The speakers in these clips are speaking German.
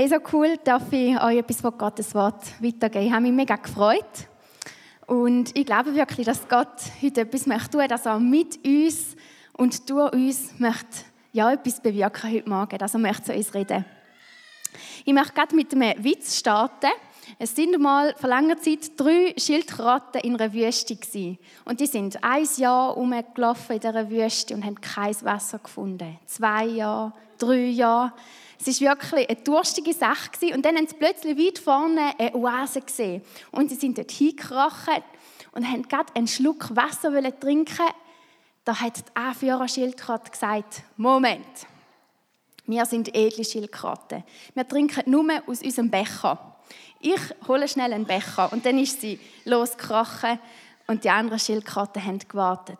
Hey, so cool, darf ich euch etwas von Gottes Wort weitergeben. Ich habe mich mega gefreut. Und ich glaube wirklich, dass Gott heute etwas möchte tun, dass er mit uns und durch uns möchte ja, etwas bewirken heute Morgen, dass er möchte zu uns reden. Ich möchte gerade mit einem Witz starten. Es sind mal vor langer Zeit drei Schildkröten in einer Wüste gewesen. Und die sind ein Jahr umgelaufen in dieser Wüste und haben kein Wasser gefunden. Zwei Jahre, drei Jahre. Es war wirklich eine durstige Sache. Gewesen. Und dann haben sie plötzlich weit vorne eine Oase gesehen. Und sie sind dort hingekrochen und haben gerade einen Schluck Wasser trinken Da hat die Anführer-Schildkröte gesagt, Moment, wir sind edle Schildkröten. Wir trinken nur aus unserem Becher. Ich hole schnell einen Becher. Und dann ist sie losgekrochen und die anderen Schildkröten haben gewartet.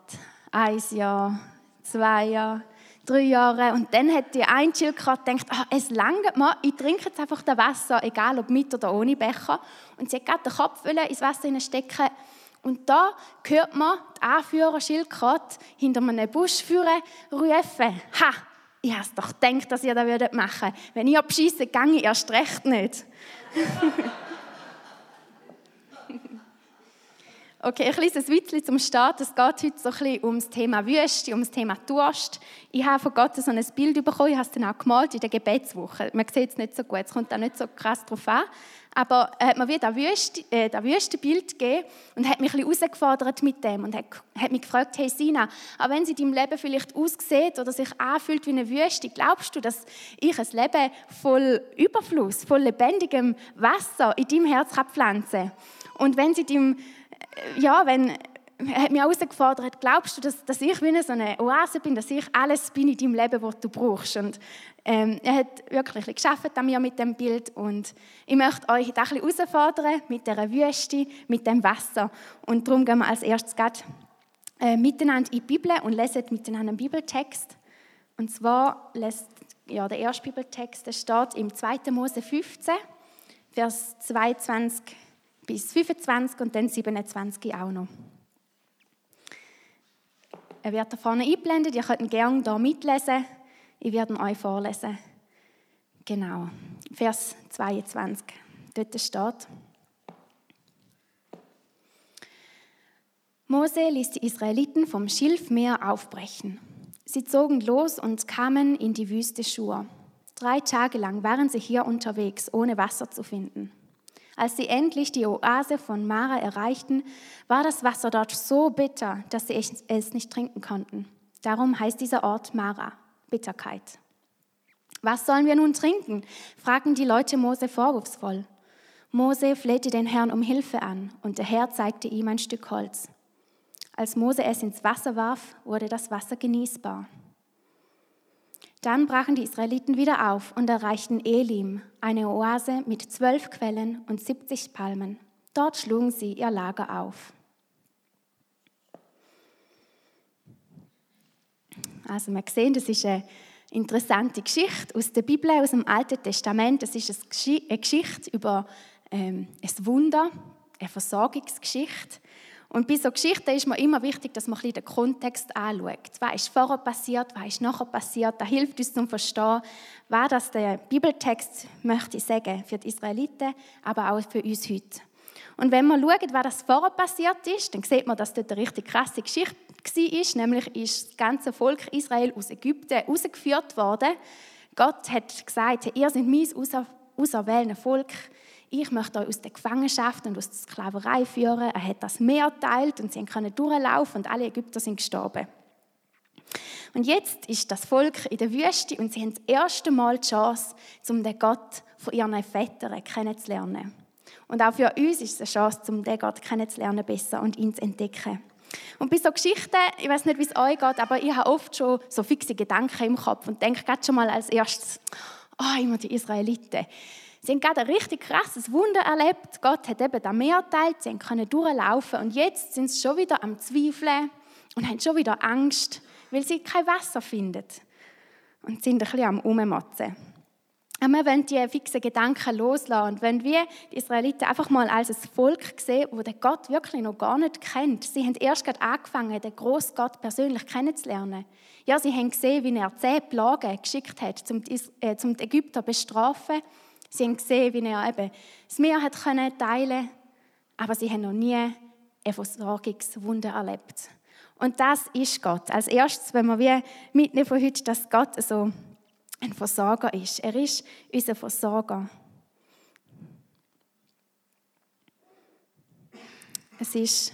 Ein Jahr, zwei Jahre, drei Jahre. Und dann hat die eine Schildkröte gedacht, ah, es langt mal, ich trinke jetzt einfach das Wasser, egal ob mit oder ohne Becher. Und sie hat gerade den Kopf ins Wasser stecken. Und da hört man die Anführer Schildkröte hinter einem Busch führen, rufen, ha, ich habe doch gedacht, dass ihr das machen würdet. Wenn ich abschieße, gehe ich erst recht nicht. Okay, ein Witzchen zum Start. Es geht heute so ein bisschen um das Thema Wüste, um das Thema Durst. Ich habe von Gott so ein Bild bekommen, ich habe es dann auch gemalt in der Gebetswoche. Man sieht es nicht so gut, es kommt auch nicht so krass drauf an. Aber er hat mir wieder ein Wüste, äh, Wüstenbild gegeben und hat mich ein bisschen herausgefordert mit dem und hat, hat mich gefragt, hey Sina, auch wenn sie deinem Leben vielleicht aussieht oder sich anfühlt wie eine Wüste, glaubst du, dass ich ein Leben voll Überfluss, voll lebendigem Wasser in deinem Herz pflanzen kann? Und wenn sie deinem ja, wenn, er hat mich herausgefordert, glaubst du, dass, dass ich wie so eine Oase bin, dass ich alles bin in deinem Leben, was du brauchst? Und ähm, er hat wirklich ein geschafft an mir mit dem Bild und ich möchte euch ein bisschen herausfordern mit dieser Wüste, mit dem Wasser. Und darum gehen wir als erstes äh, miteinander in die Bibel und lesen miteinander einen Bibeltext. Und zwar lässt ja, der erste Bibeltext der steht im 2. Mose 15, Vers 22 bis 25 und dann 27 auch noch. Er wird da vorne eingeblendet, ihr könnt ihn gerne hier mitlesen. Ich werde ihn euch vorlesen. Genau, Vers 22. Dort steht, Mose ließ die Israeliten vom Schilfmeer aufbrechen. Sie zogen los und kamen in die Wüste Schur. Drei Tage lang waren sie hier unterwegs, ohne Wasser zu finden. Als sie endlich die Oase von Mara erreichten, war das Wasser dort so bitter, dass sie es nicht trinken konnten. Darum heißt dieser Ort Mara, Bitterkeit. Was sollen wir nun trinken? fragten die Leute Mose vorwurfsvoll. Mose flehte den Herrn um Hilfe an und der Herr zeigte ihm ein Stück Holz. Als Mose es ins Wasser warf, wurde das Wasser genießbar. Dann brachen die Israeliten wieder auf und erreichten Elim, eine Oase mit zwölf Quellen und 70 Palmen. Dort schlugen sie ihr Lager auf. Also man sehen, das ist eine interessante Geschichte aus der Bibel, aus dem Alten Testament. Das ist eine Geschichte über ähm, ein Wunder, eine Versorgungsgeschichte. Und bei so Geschichten ist mir immer wichtig, dass man ein den Kontext anschaut. Was ist vorher passiert, was ist nachher passiert. Das hilft uns zum Verstehen, was das der Bibeltext möchte sagen für die Israeliten, aber auch für uns heute. Und wenn man schaut, was das vorher passiert ist, dann sieht man, dass dort eine richtig krasse Geschichte war. Nämlich ist das ganze Volk Israel aus Ägypten herausgeführt worden. Gott hat gesagt, ihr seid mein auserwähltes Volk ich möchte euch aus der Gefangenschaft und aus der Sklaverei führen. Er hat das Meer teilt und sie können durchlaufen und alle Ägypter sind gestorben. Und jetzt ist das Volk in der Wüste und sie haben das erste Mal die Chance, um den Gott von ihren Vätern kennenzulernen. Und auch für uns ist es eine Chance, um den Gott kennenzulernen besser und ihn zu entdecken. Und bei so Geschichten, ich weiß nicht, wie es euch geht, aber ich habe oft schon so fixe Gedanken im Kopf und denke gerade schon mal als erstes, oh, immer die Israeliten. Sie haben gerade ein richtig krasses Wunder erlebt. Gott hat eben das Meer geteilt, sie können durchlaufen und jetzt sind sie schon wieder am Zweifeln und haben schon wieder Angst, weil sie kein Wasser finden und sind ein bisschen am Ummotzen. Aber wir wollen diese fixen Gedanken loslassen und wenn wir die Israeliten einfach mal als ein Volk sehen, wo der Gott wirklich noch gar nicht kennt. Sie haben erst gerade angefangen, den grossen Gott persönlich kennenzulernen. Ja, sie haben gesehen, wie er zehn Plagen geschickt hat, um die, äh, Ägypter zu bestrafen Sie haben gesehen, wie er eben das Meer hat können teilen aber sie haben noch nie ein Versorgungswunder erlebt. Und das ist Gott. Als erstes, wenn wir wie mitnehmen von heute, dass Gott so ein Versorger ist. Er ist unser Versorger. Es ist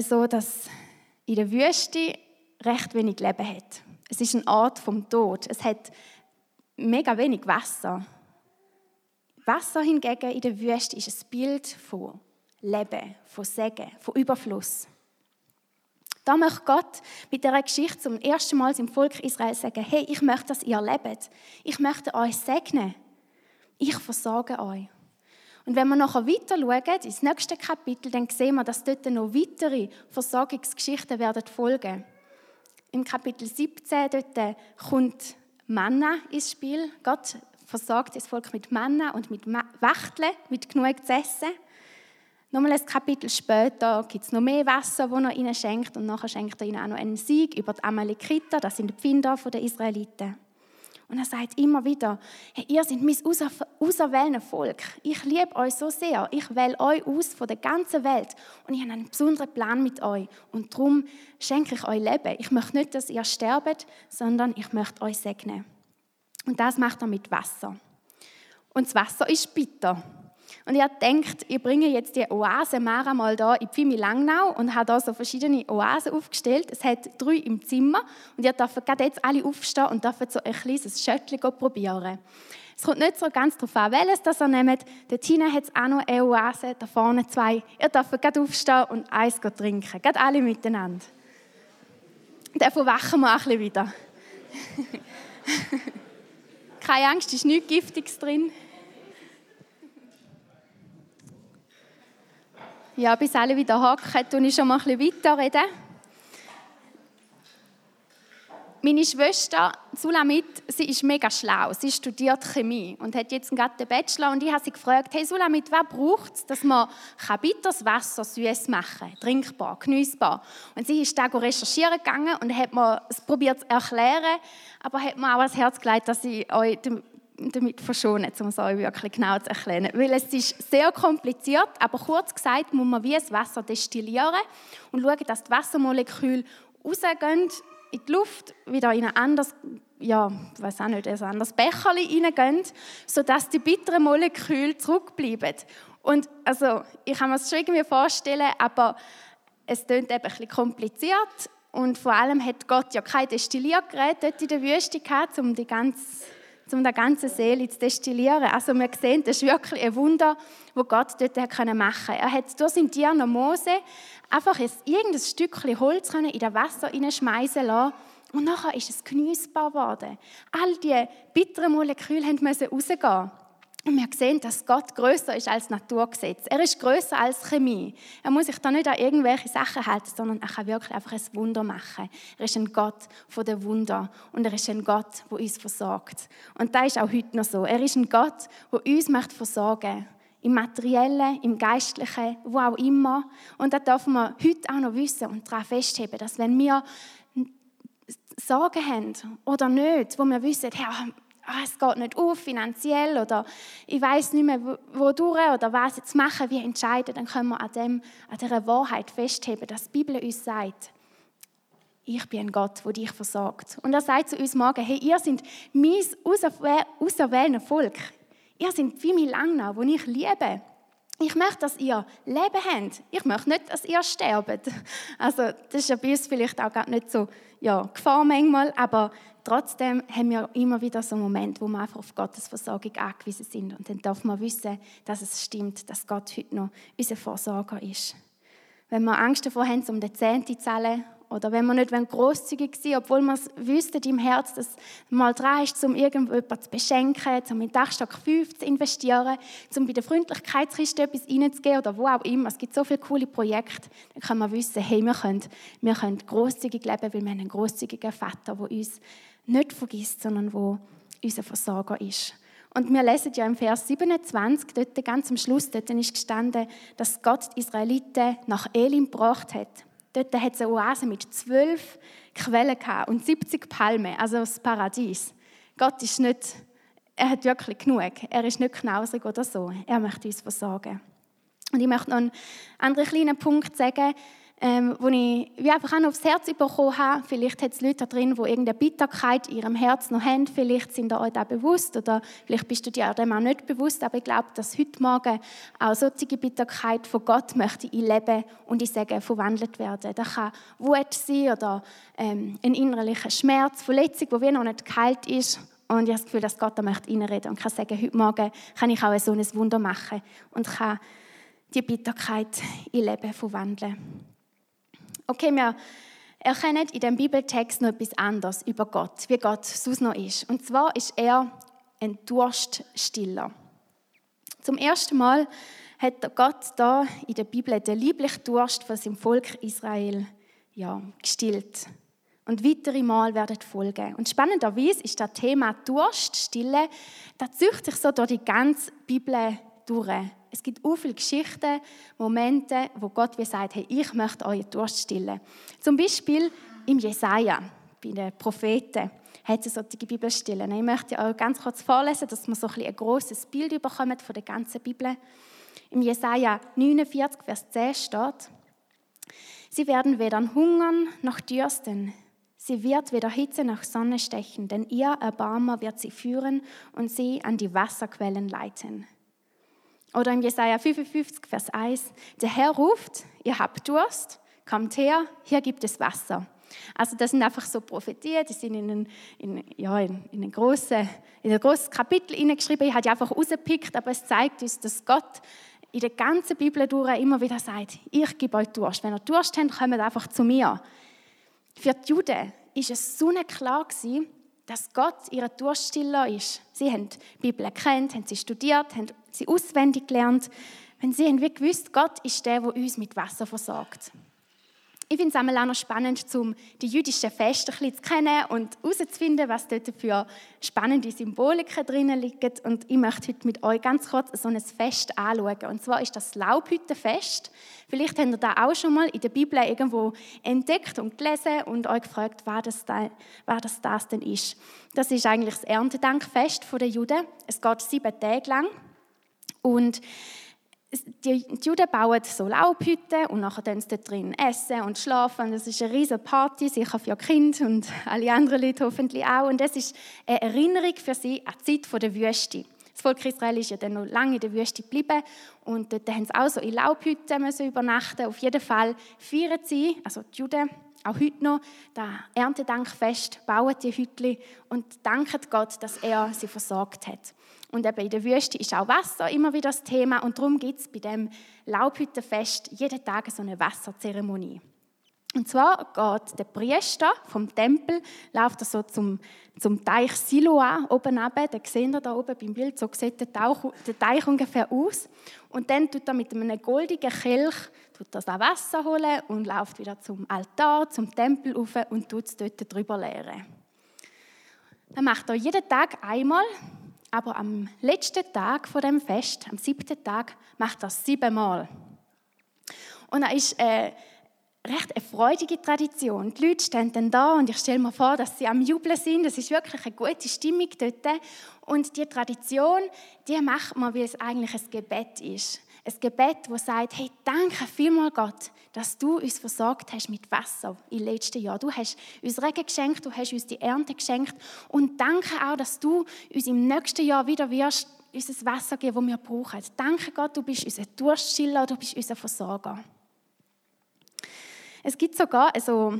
so, dass in der Wüste recht wenig Leben hat. Es ist ein Ort vom Tod. Es hat mega wenig Wasser. Wasser hingegen in der Wüste ist ein Bild von Leben, von Segen, von Überfluss. Da möchte Gott mit dieser Geschichte zum ersten Mal im Volk Israel sagen, hey, ich möchte, dass ihr lebt. Ich möchte euch segnen. Ich versorge euch. Und wenn wir nachher weiter schauen, ins nächste Kapitel, dann sehen wir, dass dort noch weitere Versorgungsgeschichten werden folgen. Im Kapitel 17 dort kommt Manna ins Spiel. Gott versorgt das Volk mit Manna und mit Wachteln, mit genug zu essen. Nochmal ein Kapitel später gibt es noch mehr Wasser, das er ihnen schenkt. Und nachher schenkt er ihnen auch noch einen Sieg über die Amalekiter, das sind die Pfinder der Israeliten. Und er sagt immer wieder, hey, ihr seid mein auserwähltes Volk. Ich liebe euch so sehr. Ich wähle euch aus von der ganzen Welt. Und ich habe einen besonderen Plan mit euch. Und darum schenke ich euch Leben. Ich möchte nicht, dass ihr sterbt, sondern ich möchte euch segnen. Und das macht er mit Wasser. Und das Wasser ist bitter. Und ihr denkt, ich bringe jetzt die Oase Mara mal da in Pfimi Langnau und habe da so verschiedene Oasen aufgestellt. Es hat drei im Zimmer und ihr dürft gerade jetzt alle aufstehen und dürft so ein kleines Schöttchen probieren. Es kommt nicht so ganz darauf an, welches das ihr nehmt. Dort hinten hat es auch noch eine Oase, da vorne zwei. Ihr dürft gerade aufstehen und eins trinken. Gerade alle miteinander. Davon wachen wir ein bisschen wieder. Keine Angst, ist nichts Giftiges drin. Ja, bis alle wieder hocken, tue ich schon mal ein bisschen weiterreden. Meine Schwester Sulamit, sie ist mega schlau. Sie studiert Chemie und hat jetzt gerade den Bachelor. Und ich habe sie gefragt, hey Sulamit, was braucht es, dass man bitteres Wasser süß machen kann, trinkbar, genießbar? Und sie ist da recherchieren gegangen und hat mir es probiert zu erklären, aber hat mir auch ans Herz gelegt, dass ich euch damit verschonen, um es euch wirklich genau zu erklären. Weil es ist sehr kompliziert, aber kurz gesagt muss man wie das Wasser destillieren und schauen, dass die Wassermoleküle rausgehen in die Luft, wieder in ein anderes, ja, weiß auch nicht, ein anderes Becherchen reingehen, sodass die bitteren Moleküle zurückbleiben. Und also, ich kann mir das schon irgendwie vorstellen, aber es klingt eben ein kompliziert und vor allem hat Gott ja kein Destilliergerät dort in der Wüste gehabt, um die ganze um die ganze Seele zu destillieren. Also wir sehen, das ist wirklich ein Wunder, wo Gott dort machen konnte. Er hat durch seinen Diener Mose einfach ein, irgendein Stückchen Holz in das Wasser schmeißen lassen und nachher ist es genießbar geworden. All die bitteren Moleküle mussten rausgehen. Und wir sehen, dass Gott größer ist als Naturgesetz. Er ist größer als Chemie. Er muss sich da nicht an irgendwelche Sachen halten, sondern er kann wirklich einfach ein Wunder machen. Er ist ein Gott von der Wunder und er ist ein Gott, der uns versorgt. Und das ist auch heute noch so. Er ist ein Gott, der uns möchte versorgen im Materiellen, im Geistlichen, wo auch immer. Und da dürfen wir heute auch noch wissen und daran festheben, dass wenn wir Sorgen haben oder nicht, wo wir wissen, ja, ah, es geht nicht auf finanziell oder ich weiß nicht mehr, wo, durch oder was jetzt machen, wie entscheiden, dann können wir an, dem, an dieser Wahrheit festheben, dass die Bibel uns sagt, ich bin ein Gott, der dich versorgt. Und er sagt zu uns morgen, hey, ihr seid mein auserwähltes Volk. Ihr seid wie mein Langnau, wo ich liebe. Ich möchte, dass ihr Leben habt. Ich möchte nicht, dass ihr sterbt. Also, das ist ja bei uns vielleicht auch gar nicht so ja, Gefahr manchmal, aber trotzdem haben wir immer wieder so Momente, wo wir einfach auf Gottes Versorgung angewiesen sind. Und dann darf man wissen, dass es stimmt, dass Gott heute noch unser Versorger ist. Wenn wir Angst davor haben, um den Zehnte zu zahlen oder wenn wir nicht großzügig sein obwohl wir es wüssten im Herz, dass mal dran ist, um irgendjemanden zu beschenken, um in den Dachstock 5 zu investieren, um bei der Freundlichkeitskiste etwas reinzugeben oder wo auch immer. Es gibt so viele coole Projekte. Dann kann man wissen, hey, wir können, wir können großzügig leben, weil wir einen großzügigen Vater, der uns nicht vergisst, sondern wo unser Versorger ist. Und wir lesen ja im Vers 27, dort ganz am Schluss, dort ist gestanden, dass Gott die Israeliten nach Elim gebracht hat. Dort hat es eine Oase mit zwölf Quellen und 70 Palmen, also das Paradies. Gott ist nicht er hat wirklich genug. Er ist nicht knausrig oder so. Er möchte uns versorgen. Und ich möchte noch einen anderen kleinen Punkt sagen, ähm, wo ich wie einfach auch noch aufs Herz bekommen habe. Vielleicht hat es Leute da drin, die irgendeine Bitterkeit in ihrem Herz noch haben. Vielleicht sind ihr euch da bewusst oder vielleicht bist du dir dem auch nicht bewusst. Aber ich glaube, dass heute Morgen auch solche Bitterkeit von Gott möchte in Leben und ich sage verwandelt werden. Das kann Wut sein oder ähm, ein innerlicher Schmerz, Verletzung, die wie noch nicht geheilt ist. Und ich habe das Gefühl, dass Gott da möchte reinreden und kann sagen, heute Morgen kann ich auch so ein Wunder machen und kann die Bitterkeit in Leben verwandeln. Okay, wir erkennen in dem Bibeltext noch etwas anderes über Gott, wie Gott sonst noch ist. Und zwar ist er ein Durststiller. Zum ersten Mal hat Gott da in der Bibel den lieblichen Durst von seinem Volk Israel ja, gestillt. Und weitere Mal werden folgen. Und spannenderweise ist das Thema Durst, Stille, das zieht sich so durch die ganze Bibel durch. Es gibt auch viele Geschichten, Momente, wo Gott wie sagt, hey, ich möchte euren Durst stillen. Zum Beispiel im Jesaja, bei den Propheten, hat es solche Bibelstellen. Ich möchte euch ganz kurz vorlesen, dass wir so ein, ein grosses Bild bekommen von der ganzen Bibel. Im Jesaja 49, Vers 10 steht, Sie werden weder hungern noch dürsten. Sie wird weder Hitze noch Sonne stechen, denn ihr Erbarmer wird sie führen und sie an die Wasserquellen leiten. Oder im Jesaja 55, Vers 1, der Herr ruft, ihr habt Durst, kommt her, hier gibt es Wasser. Also das sind einfach so Prophetien, die sind in ein, in, ja, in, in ein, grosses, in ein grosses Kapitel hineingeschrieben. Ich habe die einfach rausgepickt, aber es zeigt uns, dass Gott in der ganzen Bibel durch immer wieder sagt, ich gebe euch Durst. Wenn ihr Durst habt, kommt einfach zu mir. Für die Juden ist es so klar dass Gott ihr Durststiller ist. Sie haben die Bibel kennt, haben sie studiert, haben sie auswendig gelernt. Wenn sie haben gewusst, Gott ist der, der uns mit Wasser versorgt. Ich finde es auch noch spannend, um die jüdischen Feste ein zu kennen und herauszufinden, was dort für spannende Symboliken drinnen liegen. Und ich möchte heute mit euch ganz kurz so ein Fest anschauen. Und zwar ist das Laubhüttenfest. Vielleicht habt ihr das auch schon mal in der Bibel irgendwo entdeckt und gelesen und euch gefragt, was das, da, was das, das denn ist. Das ist eigentlich das Erntedankfest der Juden. Es geht sieben Tage lang. Und die, Juden bauen so Laubhütten und nachher dann sie dort drin essen und schlafen. Das ist eine riesige Party, sicher für Kinder und alle anderen Leute hoffentlich auch. Und das ist eine Erinnerung für sie an die Zeit der Wüste. Das Volk Israel ist ja dann noch lange in der Wüste geblieben und dort haben sie auch so in Laubhütten übernachten. Auf jeden Fall feiern sie, also die Juden, auch heute noch, das Erntedankfest, bauen die Hütten und danken Gott, dass er sie versorgt hat. Und eben in der Wüste ist auch Wasser immer wieder das Thema und darum gibt es bei dem Laubhüttenfest jeden Tag so eine Wasserzeremonie. Und zwar geht der Priester vom Tempel, läuft er so zum, zum Teich Siloa oben runter, den seht ihr da oben beim Bild, so sieht der, Tauch, der Teich ungefähr aus. Und dann tut er mit einem goldigen Kelch tut das Wasser holen und läuft wieder zum Altar, zum Tempel rauf und tut es dort drüber leeren. Dann macht er jeden Tag einmal aber am letzten Tag von dem Fest, am siebten Tag, macht er siebenmal. Und er ist äh, recht eine freudige Tradition. Die Leute stehen dann da und ich stelle mir vor, dass sie am Jubeln sind. Es ist wirklich eine gute Stimmung dort. Und die Tradition, die macht man, weil es eigentlich ein Gebet ist. Ein Gebet, das sagt, hey, danke vielmals Gott, dass du uns versorgt hast mit Wasser im letzten Jahr. Du hast uns Regen geschenkt, du hast uns die Ernte geschenkt. Und danke auch, dass du uns im nächsten Jahr wieder wirst uns das Wasser geben, das wir brauchen. Danke Gott, du bist unser Durststiller, du bist unser Versorger. Es gibt sogar also,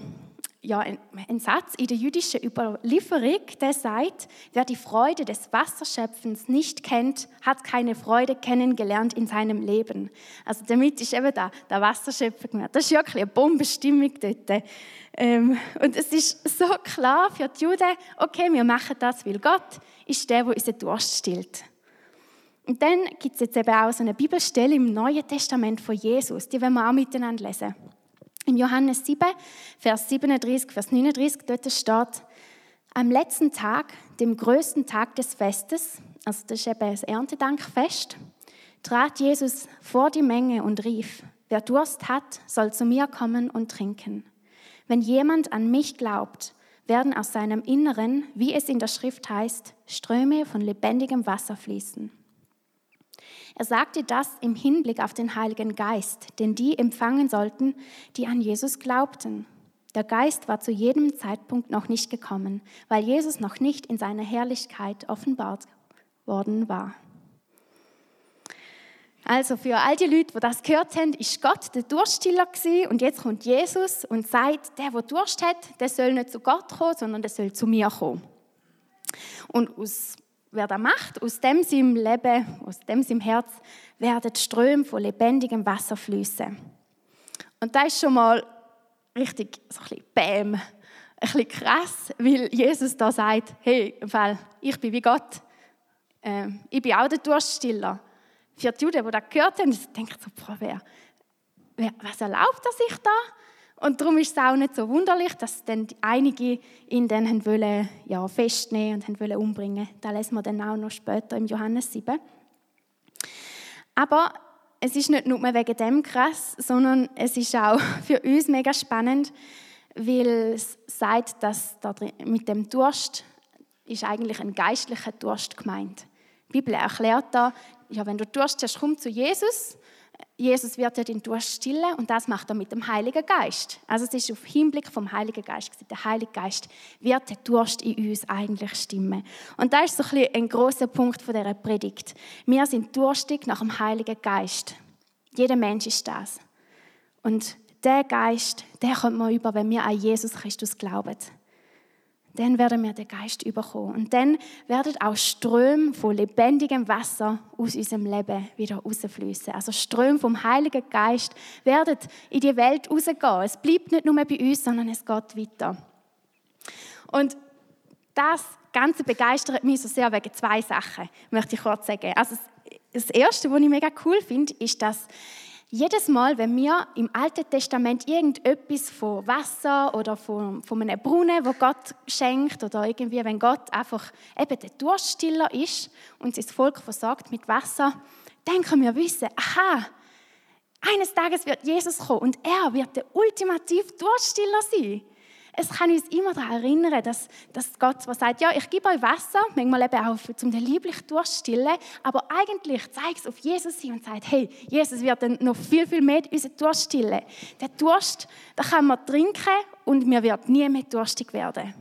ja, einen Satz in der jüdischen Überlieferung, der sagt, wer die Freude des Wasserschöpfens nicht kennt, hat keine Freude kennengelernt in seinem Leben. Also damit ist eben da, der Wasserschöpfer gemeint. Das ist wirklich eine Bombenstimmung dort. Ähm, und es ist so klar für die Juden, okay, wir machen das, weil Gott ist der, der unseren Durst stillt. Und dann gibt es jetzt eben auch so eine Bibelstelle im Neuen Testament von Jesus, die wollen wir auch miteinander lesen. Johannes 7, Vers 37, Vers 39, dort steht, am letzten Tag, dem größten Tag des Festes, also das ist eben das Erntedankfest, trat Jesus vor die Menge und rief, wer Durst hat, soll zu mir kommen und trinken. Wenn jemand an mich glaubt, werden aus seinem Inneren, wie es in der Schrift heißt, Ströme von lebendigem Wasser fließen. Er sagte das im Hinblick auf den Heiligen Geist, den die empfangen sollten, die an Jesus glaubten. Der Geist war zu jedem Zeitpunkt noch nicht gekommen, weil Jesus noch nicht in seiner Herrlichkeit offenbart worden war. Also für all die Leute, die das gehört haben, ist Gott der Durststiller gewesen und jetzt kommt Jesus und sagt, der, der Durst hat, der soll nicht zu Gott kommen, sondern der soll zu mir kommen. Und aus, wer das macht, aus dem seinem Leben, aus dem seinem Herz, werden Ströme von lebendigem Wasser fließen. Und das ist schon mal richtig so ein bisschen Bäm, ein bisschen krass, weil Jesus da sagt, hey, im ich bin wie Gott, äh, ich bin auch der Durststiller. Für die Juden, die das gehört haben, denken so, boah, wer, wer, was erlaubt er sich da? Und darum ist es auch nicht so wunderlich, dass dann einige ihn dann wollen, ja, festnehmen und wollen umbringen. Da lesen wir dann auch noch später im Johannes 7. Aber es ist nicht nur wegen dem krass, sondern es ist auch für uns mega spannend, weil es sagt, dass mit dem Durst ist eigentlich ein geistlicher Durst gemeint. Die Bibel erklärt da, ja, wenn du Durst hast, komm zu Jesus. Jesus wird dir den Durst stillen und das macht er mit dem Heiligen Geist. Also es ist auf Hinblick vom Heiligen Geist. Der Heilige Geist wird den Durst in uns eigentlich stimmen. Und da ist so ein, ein großer Punkt von dieser Predigt. Wir sind durstig nach dem Heiligen Geist. Jeder Mensch ist das. Und der Geist, der kommt man über, wenn wir an Jesus Christus glauben dann werden wir den Geist überkommen. Und dann werden auch Ströme von lebendigem Wasser aus unserem Leben wieder rausfließen. Also Ströme vom Heiligen Geist werden in die Welt rausgehen. Es bleibt nicht nur bei uns, sondern es geht weiter. Und das Ganze begeistert mich so sehr wegen zwei Sachen, möchte ich kurz sagen. Also das Erste, was ich mega cool finde, ist, dass jedes Mal, wenn wir im Alten Testament irgendetwas von Wasser oder von, von einem Brunnen, wo Gott schenkt, oder irgendwie, wenn Gott einfach eben der Durststiller ist und sein Volk versorgt mit Wasser, dann können wir wissen, aha, eines Tages wird Jesus kommen und er wird der ultimativ Durststiller sein es kann uns immer daran erinnern, dass, dass Gott zwar sagt, ja, ich gebe euch Wasser, manchmal eben auch zum den lieblich durchstillen, aber eigentlich zeigt es auf Jesus hin und sagt, hey, Jesus wird dann noch viel, viel mehr unseren Durst stillen. Der Durst, da kann man trinken und mir wird nie mehr durstig werden.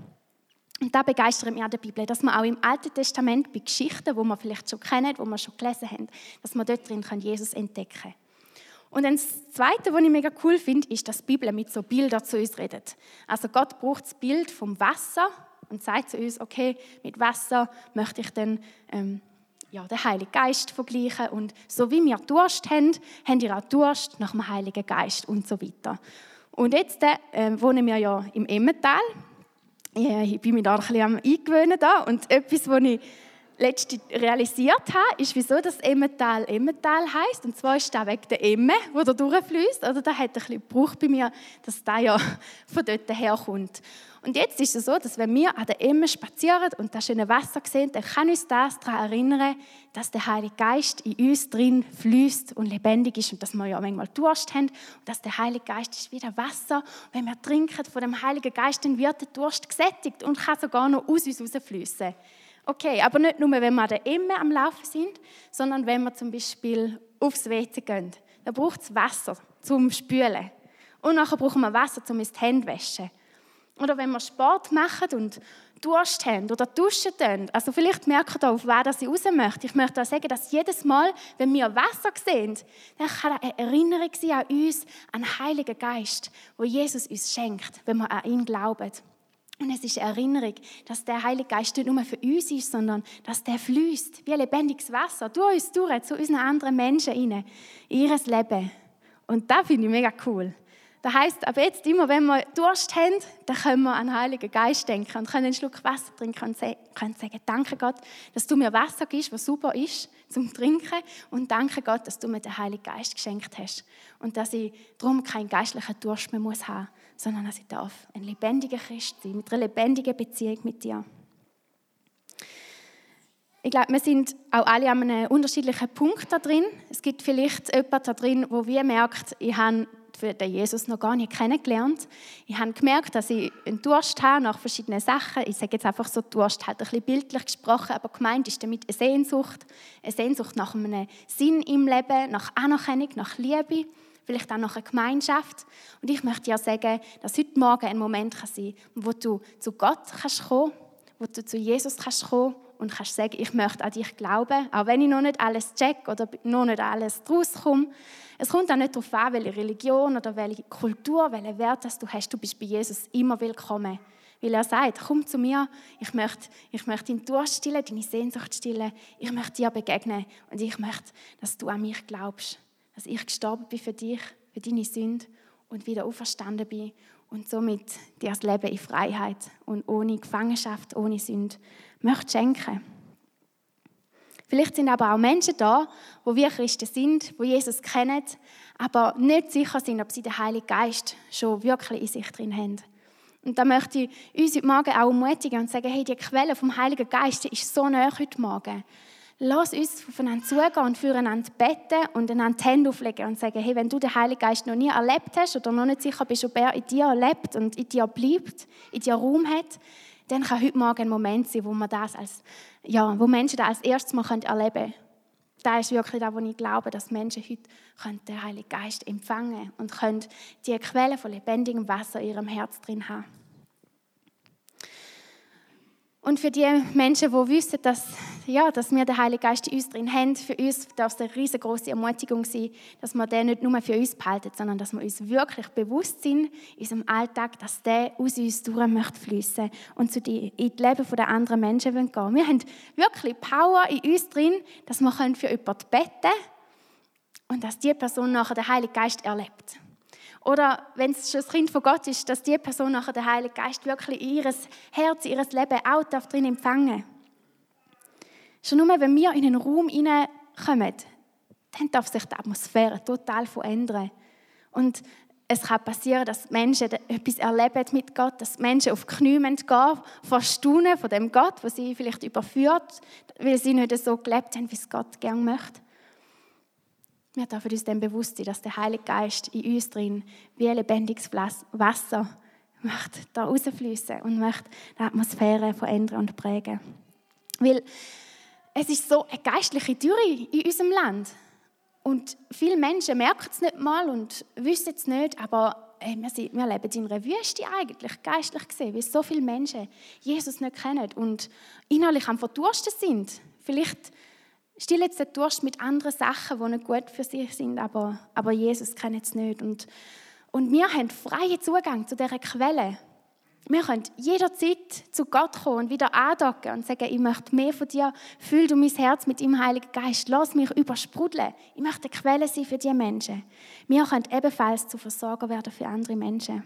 Und da begeistert mich an der Bibel, dass man auch im Alten Testament bei Geschichten, wo man vielleicht schon kennt, wo man schon gelesen haben, dass man dort drin Jesus entdecken kann. Und das Zweite, was ich mega cool finde, ist, dass die Bibel mit so Bildern zu uns redet. Also Gott braucht das Bild vom Wasser und sagt zu uns, okay, mit Wasser möchte ich dann ähm, ja, den Heiligen Geist vergleichen und so wie wir Durst haben, haben wir auch Durst nach dem Heiligen Geist und so weiter. Und jetzt äh, wohnen wir ja im Emmental. Ich bin mich da ein bisschen am Eingewöhnen da und etwas, was ich letzte realisiert habe, ist, wieso das Emmental Emmental heißt. Und zwar ist das wegen der Emme, wo da durchfließt. Oder da hat ein bisschen gebraucht bei mir, dass da ja von dort herkommt. Und jetzt ist es so, dass wenn wir an der Emme spazieren und das schöne Wasser sehen, dann kann uns das daran erinnern, dass der Heilige Geist in uns drin fließt und lebendig ist und dass wir ja manchmal Durst haben und dass der Heilige Geist ist wie das Wasser. Und wenn wir trinken von dem Heiligen Geist, dann wird der Durst gesättigt und kann sogar noch aus uns rausfließen. Okay, aber nicht nur, wenn wir immer am Laufen sind, sondern wenn wir zum Beispiel aufs WC gehen. Da braucht es Wasser zum Spülen. Und nachher brauchen wir Wasser, um die Hände waschen. Oder wenn wir Sport machen und Durst haben oder duschen tun. Also vielleicht merkt ihr, auf was ich raus möchte. Ich möchte auch sagen, dass jedes Mal, wenn wir Wasser sehen, dann kann eine Erinnerung sein an uns, an den Heiligen Geist, wo Jesus uns schenkt, wenn wir an ihn glauben. Und es ist Erinnerung, dass der Heilige Geist nicht nur für uns ist, sondern dass der fließt wie lebendiges Wasser durch uns durch, zu unseren anderen Menschen rein, in ihr Leben. Und das finde ich mega cool. Das heisst, ab jetzt immer, wenn wir Durst haben, dann können wir an den Heiligen Geist denken und können einen Schluck Wasser trinken und sagen, danke Gott, dass du mir Wasser gibst, was super ist zum Trinken und danke Gott, dass du mir den Heiligen Geist geschenkt hast und dass ich darum keinen geistlichen Durst mehr muss haben sondern dass ich darf ein lebendiger Christ sein, mit einer lebendigen Beziehung mit dir. Ich glaube, wir sind auch alle an einem unterschiedlichen Punkt da drin. Es gibt vielleicht jemanden da drin, wo wir merkt, ich habe den Jesus noch gar nicht kennengelernt. Ich habe gemerkt, dass ich einen Durst habe nach verschiedenen Sachen. Ich sage jetzt einfach so Durst, halt ein bisschen bildlich gesprochen, aber gemeint ist damit eine Sehnsucht. Eine Sehnsucht nach einem Sinn im Leben, nach Anerkennung, nach Liebe, vielleicht auch nach einer Gemeinschaft. Und ich möchte dir sagen, dass heute Morgen ein Moment kann sein kann, wo du zu Gott kannst kommen, wo du zu Jesus kannst kommen und kannst sagen, ich möchte an dich glauben, auch wenn ich noch nicht alles check oder noch nicht alles draus komme. Es kommt auch nicht darauf an, welche Religion oder welche Kultur, welchen Wert du hast. Du bist bei Jesus immer willkommen. Weil er sagt, komm zu mir, ich möchte, ich möchte deinen Durst stillen, deine Sehnsucht stillen, ich möchte dir begegnen und ich möchte, dass du an mich glaubst, dass ich gestorben bin für dich, für deine Sünde und wieder auferstanden bin und somit dir das Leben in Freiheit und ohne Gefangenschaft, ohne Sünde möchte schenken. Vielleicht sind aber auch Menschen da, wo wir Christen sind, wo Jesus kennen, aber nicht sicher sind, ob sie den Heiligen Geist schon wirklich in sich drin haben. Und da möchte ich uns heute Morgen auch ermutigen und sagen, hey, die Quelle vom Heiligen Geist ist so nah heute Morgen. Lass uns aufeinander zugehen und füreinander beten und einander die Hände auflegen und sagen, hey, wenn du den Heiligen Geist noch nie erlebt hast oder noch nicht sicher bist, ob er in dir lebt und in dir bleibt, in dir Raum hat, dann kann heute Morgen ein Moment sein, wo, man das als, ja, wo Menschen das als erstes Mal erleben können. Das ist wirklich das, wo ich glaube, dass Menschen heute den Heiligen Geist empfangen können und können die Quelle von lebendigem Wasser in ihrem Herz drin haben. Und für die Menschen, die wissen, dass, ja, dass wir den Heiligen Geist in uns drin haben, für uns darf es eine riesengroße Ermutigung sein, dass wir den nicht nur für uns behalten, sondern dass wir uns wirklich bewusst sind in unserem Alltag, dass der aus uns durch möchte fließen und zu die, in das Leben der anderen Menschen gehen wollen. Wir haben wirklich Power in uns drin, dass wir für jemanden beten können und dass die Person nachher den Heiligen Geist erlebt. Oder wenn es schon das Kind von Gott ist, dass die Person nachher den Heiligen Geist wirklich in ihr Herz, in ihr Leben auch drin empfangen Schon nur, wenn wir in einen Raum hineinkommen, dann darf sich die Atmosphäre total verändern. Und es kann passieren, dass Menschen etwas erleben mit Gott, dass Menschen auf die Knie gehen, vor Staunen von dem Gott, was sie vielleicht überführt, weil sie nicht so gelebt haben, wie es Gott gerne möchte. Wir dürfen uns dann bewusst sein, dass der Heilige Geist in uns drin wie ein lebendiges Wasser möchte da rausfließen und möchte die Atmosphäre verändern und prägen. Weil es ist so eine geistliche Dürre in unserem Land. Und viele Menschen merken es nicht mal und wissen es nicht, aber ey, wir, sind, wir leben in einer Wüste eigentlich, geistlich gesehen, weil so viele Menschen Jesus nicht kennen und innerlich am Verdursten sind. Vielleicht still jetzt den Durst mit anderen Sachen, die nicht gut für sich sind, aber, aber Jesus kennt es nicht. Und, und wir haben freien Zugang zu dieser Quelle. Wir können jederzeit zu Gott kommen und wieder andocken und sagen, ich möchte mehr von dir, füll du mein Herz mit dem Heiligen Geist, lass mich übersprudeln. Ich möchte eine Quelle sein für diese Menschen. Wir können ebenfalls zu Versorger werden für andere Menschen.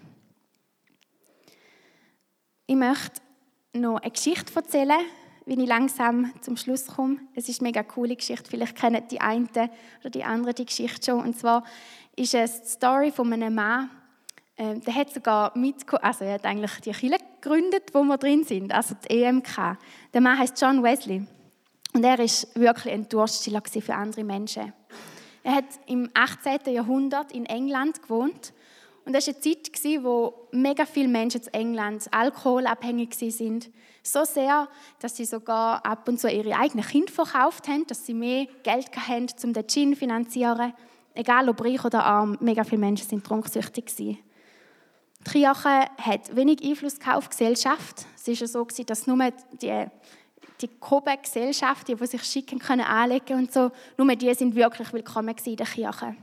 Ich möchte noch eine Geschichte erzählen wie ich langsam zum Schluss komme. Es ist eine mega coole Geschichte. Vielleicht kennen die einen oder die anderen die Geschichte schon. Und zwar ist es die Story von einem Mann, ähm, der hat sogar mitgekommen, also er hat eigentlich die Kirche gegründet, wo wir drin sind, also die EMK. Der Mann heißt John Wesley und er ist wirklich ein Durststiller für andere Menschen. Er hat im 18. Jahrhundert in England gewohnt und das war eine Zeit, wo mega viele Menschen in England alkoholabhängig waren. So sehr, dass sie sogar ab und zu ihre eigenen Kinder verkauft haben, dass sie mehr Geld hatten, um den Gin zu finanzieren. Egal ob reich oder arm, mega viele Menschen sind trunksüchtig. Die Kirche hat wenig Einfluss auf die Gesellschaft. Es war so, dass nur die, die Kobe-Gesellschaft, die, sich schicken können, anlegen und so, nur die sind wirklich willkommen in der Kirche.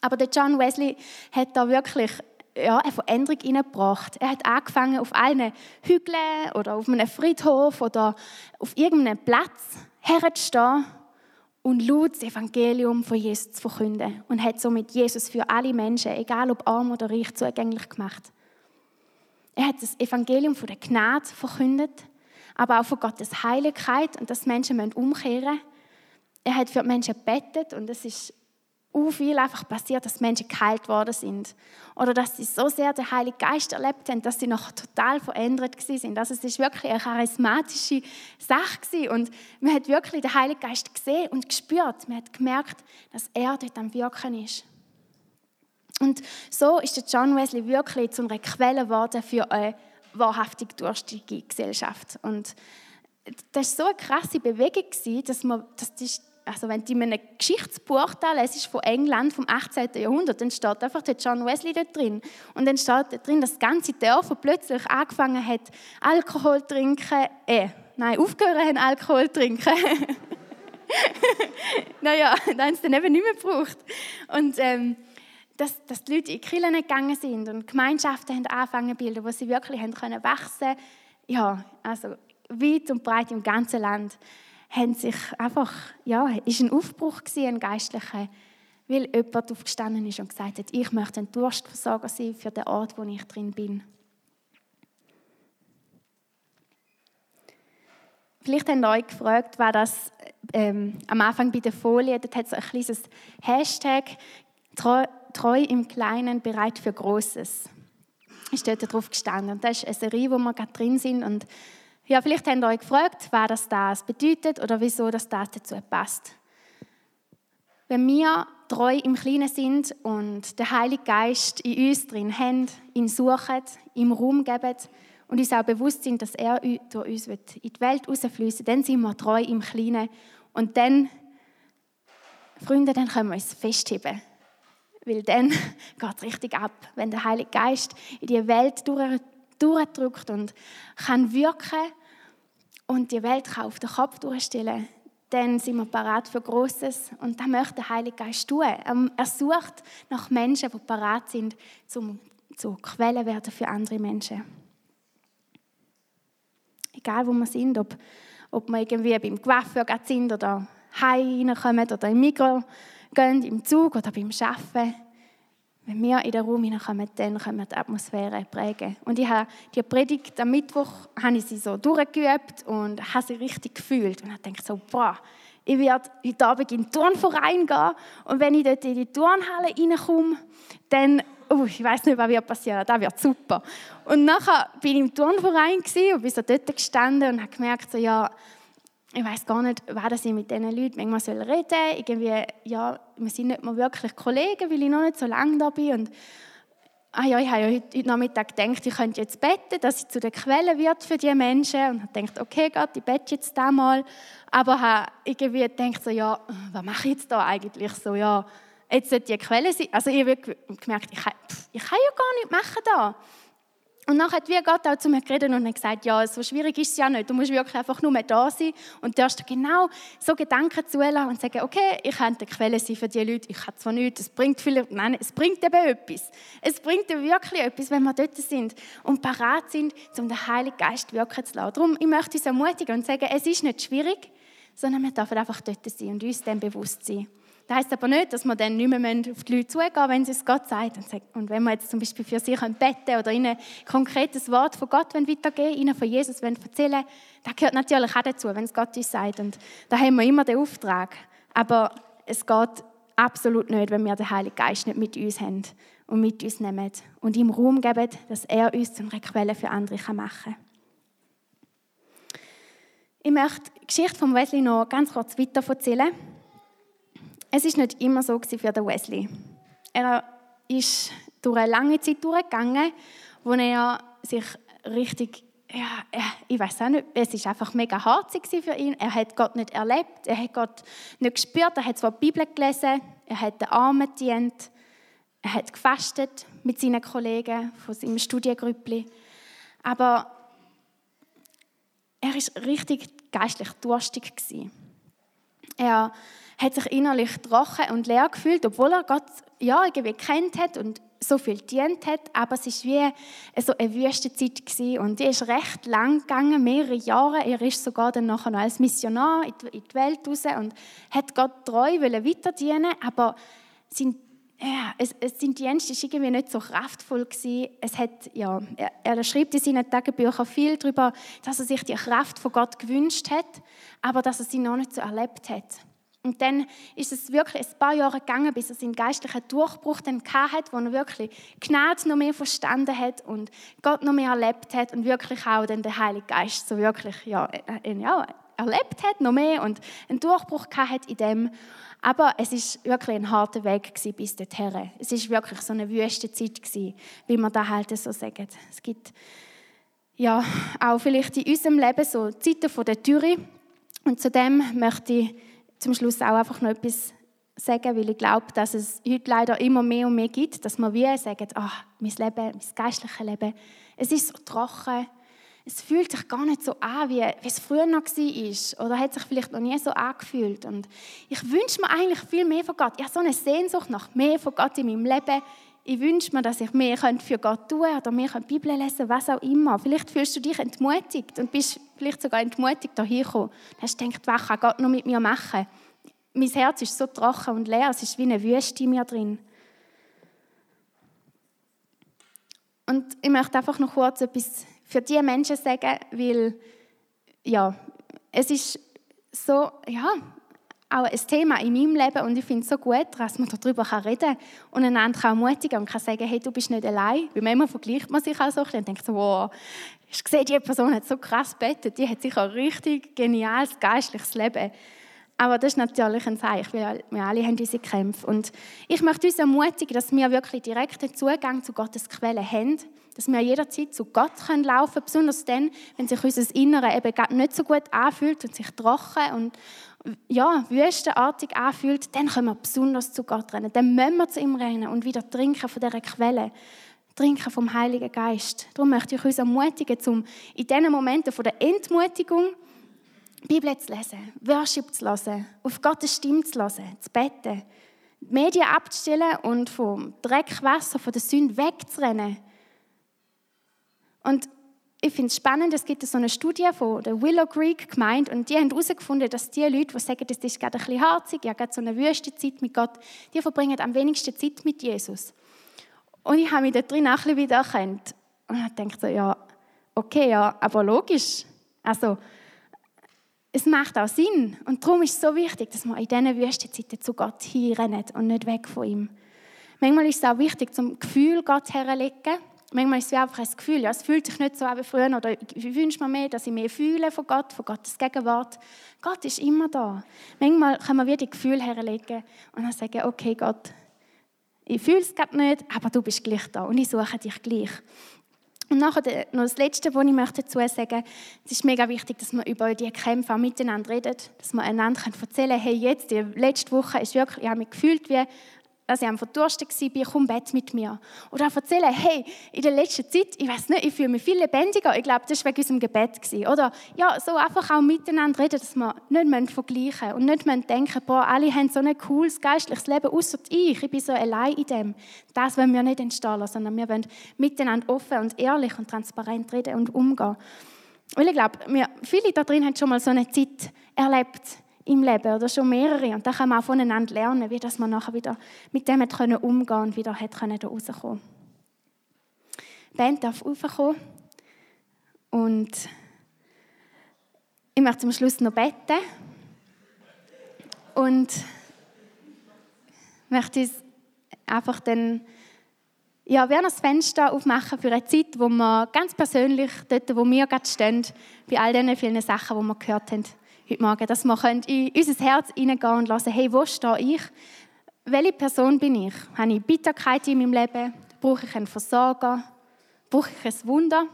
Aber der John Wesley hat da wirklich ja, eine Veränderung hineingebracht. Er hat angefangen, auf allen Hügeln oder auf einem Friedhof oder auf irgendeinem Platz herzustehen und laut das Evangelium von Jesus zu verkünden und hat somit Jesus für alle Menschen, egal ob arm oder reich, zugänglich gemacht. Er hat das Evangelium von der Gnade verkündet, aber auch von Gottes Heiligkeit und dass Menschen umkehren müssen. Er hat für die Menschen gebetet und es ist viel einfach passiert, dass Menschen geheilt worden sind. Oder dass sie so sehr den Heiligen Geist erlebt haben, dass sie noch total verändert sind. Also es ist wirklich eine charismatische Sache und man hat wirklich den Heiligen Geist gesehen und gespürt. Man hat gemerkt, dass er dort am Wirken ist. Und so ist der John Wesley wirklich zu einer Quelle geworden für eine wahrhaftig durstige Gesellschaft. Und das war so eine krasse Bewegung, dass man, dass die, also wenn du in einem Geschichtsbuch da lesest von England vom 18. Jahrhundert, dann steht einfach der John Wesley da drin. Und dann steht da drin, dass das ganze Dörfer plötzlich angefangen hat, Alkohol zu trinken, äh, nein, aufgehört haben, Alkohol zu trinken. naja, dann haben sie dann eben nicht mehr gebraucht. Und ähm, dass, dass die Leute in die Kirchen gegangen sind und Gemeinschaften haben angefangen zu bilden, wo sie wirklich haben können wachsen Ja, also weit und breit im ganzen Land haben sich einfach, ja, ist ein Aufbruch gewesen, ein geistlicher, weil jemand aufgestanden ist und gesagt hat, ich möchte ein Durstversorger sein für den Ort, wo ich drin bin. Vielleicht habt ihr euch gefragt, war das ähm, am Anfang bei der Folie, dort hat es ein kleines Hashtag, treu, treu im Kleinen, bereit für Großes. Ist dort drauf gestanden. Und das ist eine Serie, wo wir gerade drin sind. Und ja, vielleicht habt ihr euch gefragt, was das, das bedeutet oder wieso das, dazu passt. Wenn wir treu im Kleinen sind und der Heilige Geist in uns drin haben, ihn suchen, ihm Raum geben, und uns auch bewusst sind, dass er durch uns in die Welt rausfließen dann sind wir treu im Kleinen. Und dann, Freunde, dann können wir uns festheben. Weil dann geht es richtig ab, wenn der Heilige Geist in die Welt durch, durchdrückt und kann wirken und die Welt kann auf den Kopf durchstellen, dann sind wir parat für Großes und das möchte der Heilige Geist tun. Er sucht nach Menschen, die parat sind, zum zu Quelle werden für andere Menschen egal wo wir sind, ob, ob wir irgendwie beim Coiffeur sind oder heim reinkommen oder im Mikro gehen, im Zug oder beim Arbeiten. Wenn wir in den Raum hineinkommen, dann können wir die Atmosphäre prägen. Und ich habe die Predigt am Mittwoch habe ich sie so durchgeübt und habe sie richtig gefühlt. Und ich denke so, boah, ich werde heute Abend in den Turnverein gehen und wenn ich dort in die Turnhalle reinkomme, dann oh, ich weiß nicht, was wird passieren, das wird super. Und nachher bin ich im Turnverein und bin so dort gestanden und habe gemerkt, so, ja, ich weiß gar nicht, was ich mit diesen Leuten manchmal soll reden soll. Irgendwie, ja, wir sind nicht mal wirklich Kollegen, weil ich noch nicht so lange da bin. Und, ah ja, ich habe ja heute, heute Nachmittag gedacht, ich könnte jetzt beten, dass ich zu der Quelle wird für diese Menschen. Und habe gedacht, okay Gott, ich bete jetzt da mal. Aber habe irgendwie gedacht, so, ja, was mache ich jetzt da eigentlich? So, ja, jetzt sollte die Quelle sein. Also ich habe gemerkt, ich kann, ich kann ja gar nicht machen da. Und dann hat wie Gott auch zu mir geredet und hat gesagt, ja, so schwierig ist es ja nicht. Du musst wirklich einfach nur mehr da sein und darfst genau so Gedanken zulassen und sagen, okay, ich könnte eine Quelle sein für die Leute. Ich habe zwar nichts, es bringt viel, nein, es bringt eben etwas. Es bringt wirklich etwas, wenn wir dort sind und parat sind, um den Heiligen Geist wirken zu lassen. Darum, ich möchte uns ermutigen und sagen, es ist nicht schwierig, sondern wir dürfen einfach dort sein und uns dem bewusst sein. Das heisst aber nicht, dass wir dann nicht mehr auf die Leute zugehen wenn sie es Gott sagt. Und wenn wir jetzt zum Beispiel für sie beten oder ihnen ein konkretes Wort von Gott weitergeben ihnen von Jesus erzählen das gehört natürlich auch dazu, wenn es Gott uns sagt. Und da haben wir immer den Auftrag. Aber es geht absolut nicht, wenn wir den Heiligen Geist nicht mit uns haben und mit uns nehmen und ihm Raum geben, dass er uns zu einer Quelle für andere machen kann. Ich möchte die Geschichte von Wesley noch ganz kurz weiter erzählen. Es ist nicht immer so für den Wesley. Er ist durch eine lange Zeit durchgegangen, wo er sich richtig ja, ich weiß auch nicht, es ist einfach mega hart für ihn. Er hat Gott nicht erlebt, er hat Gott nicht gespürt, er hat zwar die Bibel gelesen, er hat den Armen gedient, er hat gefastet mit seinen Kollegen von seinem Studiengrüppli. Aber er ist richtig geistlich durstig Er hat sich innerlich trocken und leer gefühlt, obwohl er Gott ja irgendwie kennt hat und so viel dient hat, aber es ist wie so eine Wüstenzeit gewesen. und die ist recht lang gegangen, mehrere Jahre. Er ist sogar dann nachher noch als Missionar in die Welt raus und hat Gott treu weiter dienen, aber sein ja, es, es, sein Dienst war irgendwie nicht so kraftvoll. Gewesen. Es hat, ja, er, er schreibt in seinen Tagebüchern viel darüber, dass er sich die Kraft von Gott gewünscht hat, aber dass er sie noch nicht so erlebt hat. Und dann ist es wirklich ein paar Jahre gegangen, bis er seinen geistlichen Durchbruch dann hat, wo er wirklich Gnade noch mehr verstanden hat und Gott noch mehr erlebt hat und wirklich auch dann der Heilige Geist so wirklich ja, äh, ja erlebt hat, noch mehr und einen Durchbruch hat in dem. Aber es ist wirklich ein harter Weg bis dorthin. Es ist wirklich so eine wüste Zeit wie man da halt so sagt. Es gibt ja auch vielleicht in unserem Leben so Zeiten von der Türe. Und zu dem möchte ich zum Schluss auch einfach noch etwas sagen, weil ich glaube, dass es heute leider immer mehr und mehr gibt, dass man wie sagen, ach, mein Leben, mein geistliches Leben, es ist so trocken, es fühlt sich gar nicht so an, wie, wie es früher noch war oder hat sich vielleicht noch nie so angefühlt. Und ich wünsche mir eigentlich viel mehr von Gott. Ich habe so eine Sehnsucht nach mehr von Gott in meinem Leben. Ich wünsche mir, dass ich mehr für Gott tun könnte oder mehr die Bibel lesen was auch immer. Vielleicht fühlst du dich entmutigt und bist vielleicht sogar entmutigt hierher gekommen. Du hast gedacht, was kann Gott noch mit mir machen? Mein Herz ist so trocken und leer, es ist wie eine Wüste in mir drin. Und ich möchte einfach noch kurz etwas für diese Menschen sagen, weil ja, es ist so, ja, auch ein Thema in meinem Leben und ich finde es so gut, dass man darüber reden kann und einander kann ermutigen und kann sagen, hey, du bist nicht allein. Weil manchmal vergleicht man sich auch so und denkt so, wow, ich sehe, die Person hat so krass bettet, die hat sicher ein richtig geniales geistliches Leben. Aber das ist natürlich ein Zeichen, weil wir alle haben diese Kämpfe. Und ich möchte uns ermutigen, dass wir wirklich direkten Zugang zu Gottes Quelle haben, dass wir jederzeit zu Gott laufen können, besonders dann, wenn sich unser Innere eben nicht so gut anfühlt und sich trocken und ja, wüstenartig anfühlt, dann können wir besonders zu Gott rennen. Dann müssen wir zu ihm rennen und wieder trinken von dieser Quelle. Trinken vom Heiligen Geist. Darum möchte ich uns ermutigen, um in diesen Momenten von der Entmutigung die Bibel zu lesen, Worship zu hören, auf Gottes Stimme zu hören, zu beten, die Medien abzustellen und vom Dreckwasser, von der Sünde wegzurennen. Und ich finde es spannend, es gibt so eine Studie von der Willow Creek gemeint und die haben herausgefunden, dass die Leute, die sagen, das ist gerade ein bisschen harzig, ja, gerade so eine wüste Zeit mit Gott, die verbringen am wenigsten Zeit mit Jesus. Und ich habe mich da drin auch ein bisschen wiedererkannt. Und ich dachte so, ja, okay, ja, aber logisch. Also, es macht auch Sinn. Und darum ist es so wichtig, dass man in diesen Wüstenzeiten zu Gott hinrennen und nicht weg von ihm. Manchmal ist es auch wichtig, zum Gefühl Gott herzulegen. Manchmal ist es einfach ein Gefühl, ja, es fühlt sich nicht so wie früher oder ich wünsche mir mehr, dass ich mehr fühle von Gott, von Gottes Gegenwart. Gott ist immer da. Manchmal kann man wieder die Gefühle herlegen und dann sagen, okay Gott, ich fühle es gerade nicht, aber du bist gleich da und ich suche dich gleich. Und nachher noch das Letzte, was ich dazu sagen möchte. Es ist mega wichtig, dass wir über diese Kämpfe auch miteinander reden, dass wir einander erzählen können, hey, jetzt, die letzte Woche ist wirklich, ich habe mich gefühlt wie dass ich am verdurstet war, komm, bett mit mir. Oder auch erzählen, hey, in der letzten Zeit, ich weiß nicht, ich fühle mich viel lebendiger. Ich glaube, das war wegen unserem Gebet. Oder ja, so einfach auch miteinander reden, dass wir nicht vergleichen und nicht denken, boah, alle haben so ein cooles geistliches Leben, außer ich. Ich bin so allein in dem. Das wollen wir nicht entstehen sondern wir wollen miteinander offen und ehrlich und transparent reden und umgehen. Weil ich glaube, viele da drin haben schon mal so eine Zeit erlebt, im Leben oder schon mehrere. Und da kann man auch voneinander lernen, wie das man nachher wieder mit dem hat können umgehen und wieder hat können da rauskommen. Die Band darf raufkommen und ich möchte zum Schluss noch beten und möchte es einfach dann ja, wir das Fenster aufmachen für eine Zeit, wo wir ganz persönlich, dort wo wir gerade stehen, bei all diesen vielen Sachen, die wir gehört haben, heute Morgen, dass wir in unser Herz hineingehen und lassen, hey, wo stehe ich? Welche Person bin ich? Habe ich Bitterkeit in meinem Leben? Brauche ich einen Versorger? Brauche ich ein Wunder?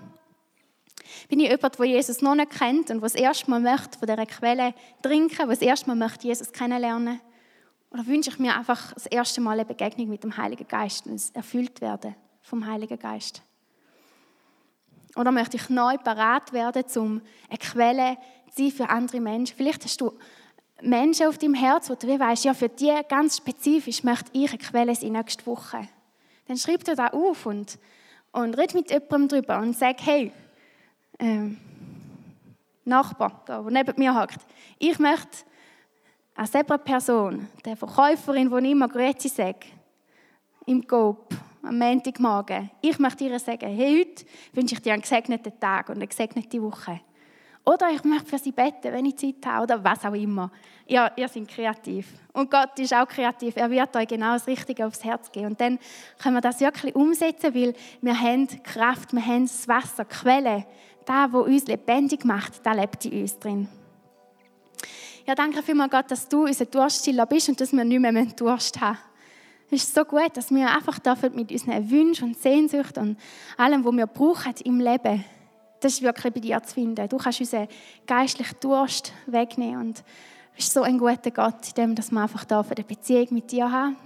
Bin ich jemand, der Jesus noch nicht kennt und der das erste Mal möchte von dieser Quelle trinken, der das erste Mal möchte Jesus kennenlernen? Oder wünsche ich mir einfach das erste Mal eine Begegnung mit dem Heiligen Geist und erfüllt werden vom Heiligen Geist? Oder möchte ich neu parat werden, um eine Quelle sein für andere Menschen. Vielleicht hast du Menschen auf deinem Herz, wo du weißt, ja, für die ganz spezifisch möchte ich eine Quelle sein nächste Woche. Dann schreib dir das auf und, und red mit jemandem darüber und sag, hey, ähm, Nachbar, der neben mir hockt, ich möchte als selber Person, der Verkäuferin, die immer Grüezi sage, im Coop, am Montagmorgen, ich möchte ihr sagen, hey, heute wünsche ich dir einen gesegneten Tag und eine gesegnete Woche. Oder ich möchte für sie beten, wenn ich Zeit habe, oder was auch immer. Ja, ihr seid kreativ. Und Gott ist auch kreativ. Er wird euch genau das Richtige aufs Herz geben. Und dann können wir das wirklich umsetzen, weil wir haben Kraft, wir haben das Wasser, die Quelle. Da, wo uns lebendig macht, da lebt in uns drin. ja, danke vielmals Gott, dass du unser Durststiller bist und dass wir nicht mehr Durst haben. Es ist so gut, dass wir einfach dürfen mit unseren Wünschen und Sehnsüchten und allem, was wir brauchen im Leben, das ist wirklich bei dir zu finden. Du kannst unseren geistlichen Durst wegnehmen und bist so ein guter Gott, in dem, dass wir einfach eine Beziehung mit dir haben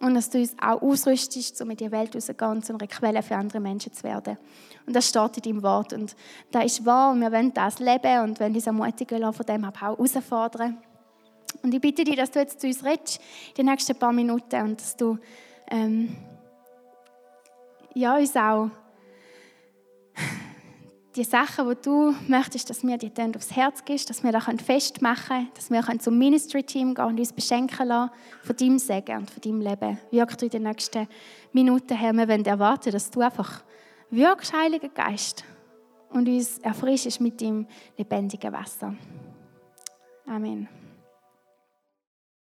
und dass du uns auch ausrüstest, um in die Welt rauszugehen und zu einer Quelle für andere Menschen zu werden. Und das steht in deinem Wort. Und das ist wahr und wir wollen das leben und wollen uns ermutigen von dem auch herausfordern. Und ich bitte dich, dass du jetzt zu uns redest, in den nächsten paar Minuten und dass du ähm, ja, uns auch die Sachen, die du möchtest, dass wir die dann aufs Herz gibst, dass wir das festmachen können, dass wir zum Ministry-Team gehen und uns beschenken lassen von deinem Segen und von deinem Leben. Wirk du in den nächsten Minuten, Herr. Wir wollen erwarten, dass du einfach wirkst, Heiliger Geist, und uns erfrischst mit deinem lebendigen Wasser. Amen.